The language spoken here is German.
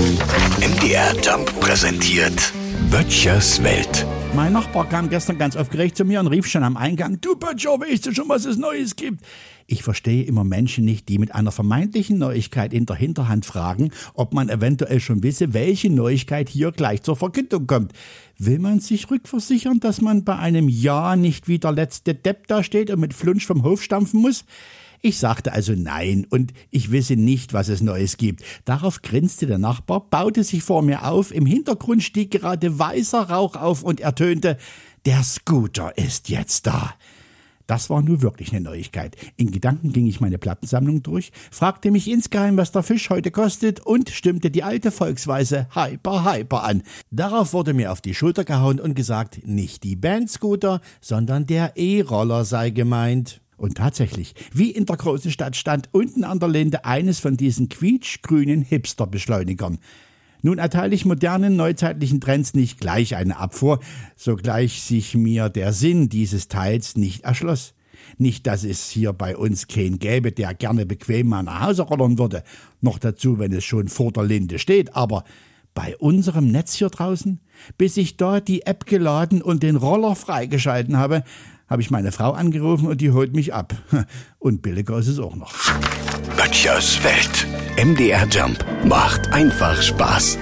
MDR Jump präsentiert Böttchers Welt. Mein Nachbar kam gestern ganz aufgeregt zu mir und rief schon am Eingang, du Böttcher, weißt du schon, was es Neues gibt? Ich verstehe immer Menschen nicht, die mit einer vermeintlichen Neuigkeit in der Hinterhand fragen, ob man eventuell schon wisse, welche Neuigkeit hier gleich zur Verkündung kommt. Will man sich rückversichern, dass man bei einem Ja nicht wie der letzte Depp da steht und mit Flunsch vom Hof stampfen muss? Ich sagte also nein und ich wisse nicht, was es Neues gibt. Darauf grinste der Nachbar, baute sich vor mir auf, im Hintergrund stieg gerade weißer Rauch auf und ertönte, der Scooter ist jetzt da. Das war nur wirklich eine Neuigkeit. In Gedanken ging ich meine Plattensammlung durch, fragte mich insgeheim, was der Fisch heute kostet und stimmte die alte Volksweise Hyper Hyper an. Darauf wurde mir auf die Schulter gehauen und gesagt, nicht die Bandscooter, sondern der E-Roller sei gemeint. Und tatsächlich, wie in der großen Stadt stand unten an der Linde eines von diesen quietschgrünen Hipster-Beschleunigern. Nun erteile ich modernen, neuzeitlichen Trends nicht gleich eine Abfuhr, sogleich sich mir der Sinn dieses Teils nicht erschloss. Nicht, dass es hier bei uns keinen gäbe, der gerne bequem mal nach Hause rollern würde, noch dazu, wenn es schon vor der Linde steht, aber bei unserem Netz hier draußen, bis ich dort die App geladen und den Roller freigeschalten habe, habe ich meine Frau angerufen und die holt mich ab. Und billiger ist es auch noch. Böttchers Welt. MDR Jump macht einfach Spaß.